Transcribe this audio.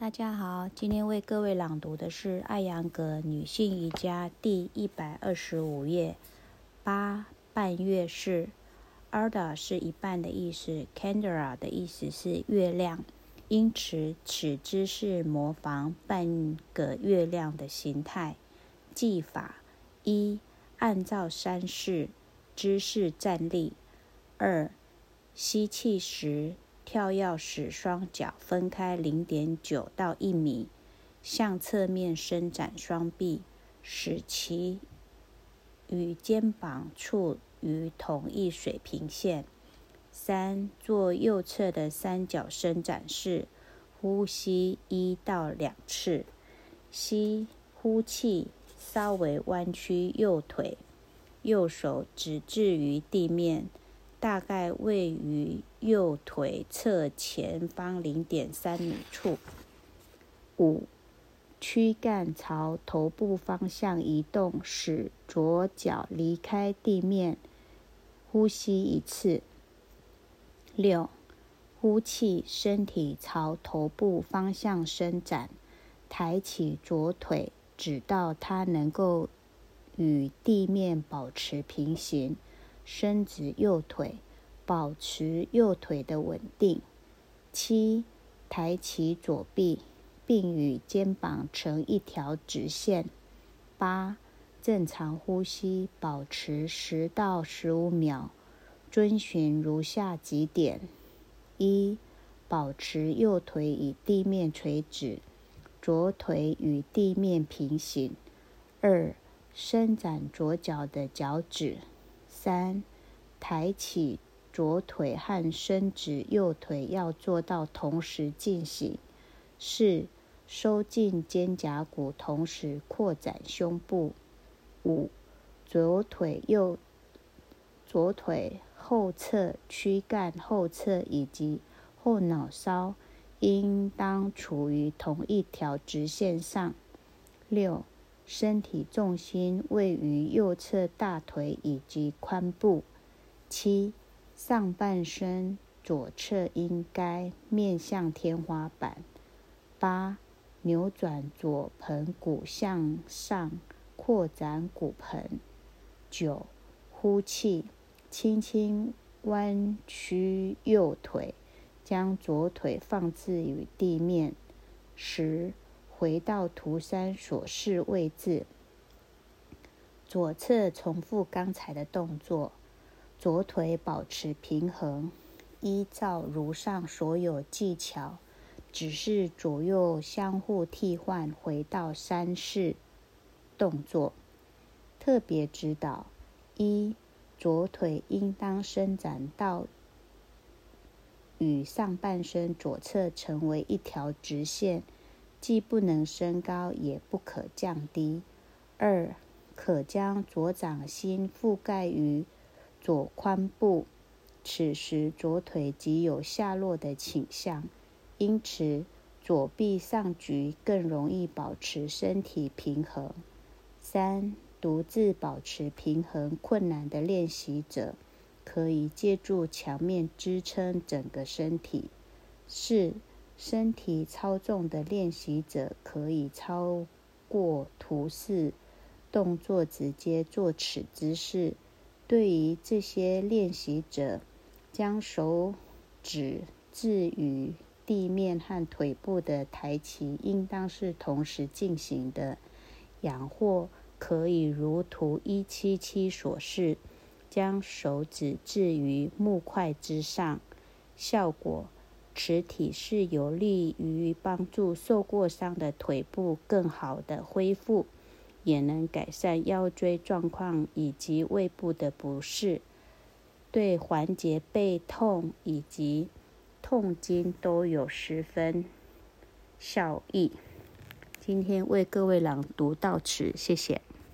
大家好，今天为各位朗读的是艾扬格女性瑜伽第一百二十五页。八半月式，Arda 是一半的意思，Candra 的意思是月亮，因此此姿势模仿半个月亮的形态。技法一，按照三式姿势站立。二，吸气时。跳跃使双脚分开零点九到一米，向侧面伸展双臂，使其与肩膀处于同一水平线。三、做右侧的三角伸展式，呼吸一到两次，吸呼气，稍微弯曲右腿，右手指置于地面。大概位于右腿侧前方零点三米处。五，躯干朝头部方向移动，使左脚离开地面。呼吸一次。六，呼气，身体朝头部方向伸展，抬起左腿，直到它能够与地面保持平行。伸直右腿，保持右腿的稳定。七，抬起左臂，并与肩膀成一条直线。八，正常呼吸，保持十到十五秒。遵循如下几点：一，保持右腿与地面垂直，左腿与地面平行。二，伸展左脚的脚趾。三，抬起左腿和伸直右腿要做到同时进行。四，收进肩胛骨，同时扩展胸部。五，左腿右左腿后侧躯干后侧以及后脑勺应当处于同一条直线上。六。身体重心位于右侧大腿以及髋部。七，上半身左侧应该面向天花板。八，扭转左盆骨向上，扩展骨盆。九，呼气，轻轻弯曲右腿，将左腿放置于地面。十。回到图三所示位置，左侧重复刚才的动作，左腿保持平衡，依照如上所有技巧，只是左右相互替换，回到三式动作。特别指导：一，左腿应当伸展到与上半身左侧成为一条直线。既不能升高，也不可降低。二，可将左掌心覆盖于左髋部，此时左腿即有下落的倾向，因此左臂上举更容易保持身体平衡。三，独自保持平衡困难的练习者，可以借助墙面支撑整个身体。四。身体超重的练习者可以超过图示动作，直接做此姿势。对于这些练习者，将手指置于地面和腿部的抬起，应当是同时进行的。仰或可以如图一七七所示，将手指置于木块之上，效果。此体式有利于帮助受过伤的腿部更好的恢复，也能改善腰椎状况以及胃部的不适，对缓解背痛以及痛经都有十分效益。今天为各位朗读到此，谢谢。